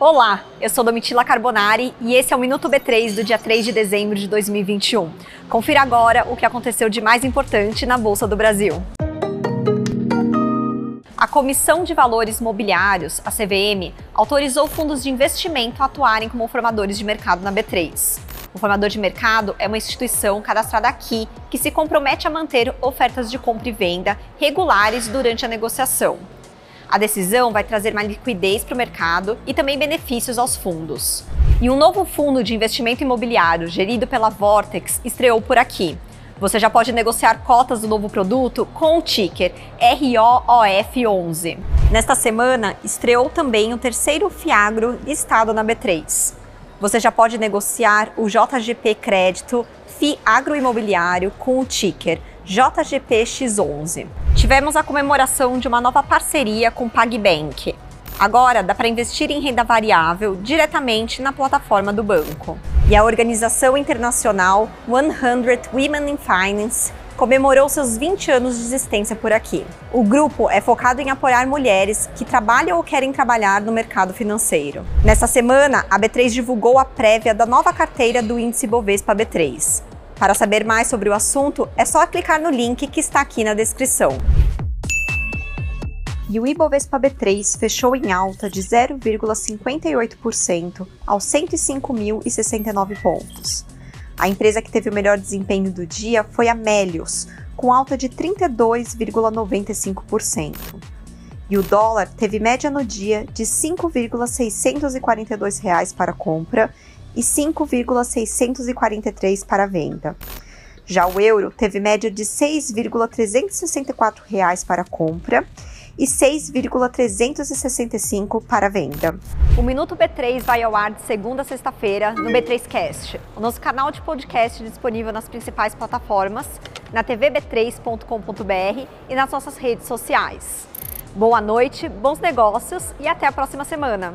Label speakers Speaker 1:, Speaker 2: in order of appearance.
Speaker 1: Olá, eu sou Domitila Carbonari e esse é o Minuto B3 do dia 3 de dezembro de 2021. Confira agora o que aconteceu de mais importante na Bolsa do Brasil. A Comissão de Valores Mobiliários, a CVM, autorizou fundos de investimento a atuarem como formadores de mercado na B3. O formador de mercado é uma instituição cadastrada aqui que se compromete a manter ofertas de compra e venda regulares durante a negociação. A decisão vai trazer mais liquidez para o mercado e também benefícios aos fundos. E um novo fundo de investimento imobiliário gerido pela Vortex estreou por aqui. Você já pode negociar cotas do novo produto com o ticker ROOF11. Nesta semana, estreou também o terceiro Fiagro listado na B3. Você já pode negociar o JGP Crédito FI Agroimobiliário com o ticker JGPX11. Tivemos a comemoração de uma nova parceria com PagBank. Agora dá para investir em renda variável diretamente na plataforma do banco. E a organização internacional 100 Women in Finance comemorou seus 20 anos de existência por aqui. O grupo é focado em apoiar mulheres que trabalham ou querem trabalhar no mercado financeiro. Nesta semana, a B3 divulgou a prévia da nova carteira do índice Bovespa B3. Para saber mais sobre o assunto, é só clicar no link que está aqui na descrição. E o Ibovespa B3 fechou em alta de 0,58% aos 105.069 pontos. A empresa que teve o melhor desempenho do dia foi a Melios, com alta de 32,95%. E o dólar teve média no dia de 5,642 reais para compra e 5,643 para venda. Já o euro teve média de 6,364 reais para compra e 6,365 para venda. O Minuto B3 vai ao ar de segunda a sexta-feira no B3Cast, o nosso canal de podcast disponível nas principais plataformas, na tvb3.com.br e nas nossas redes sociais. Boa noite, bons negócios e até a próxima semana.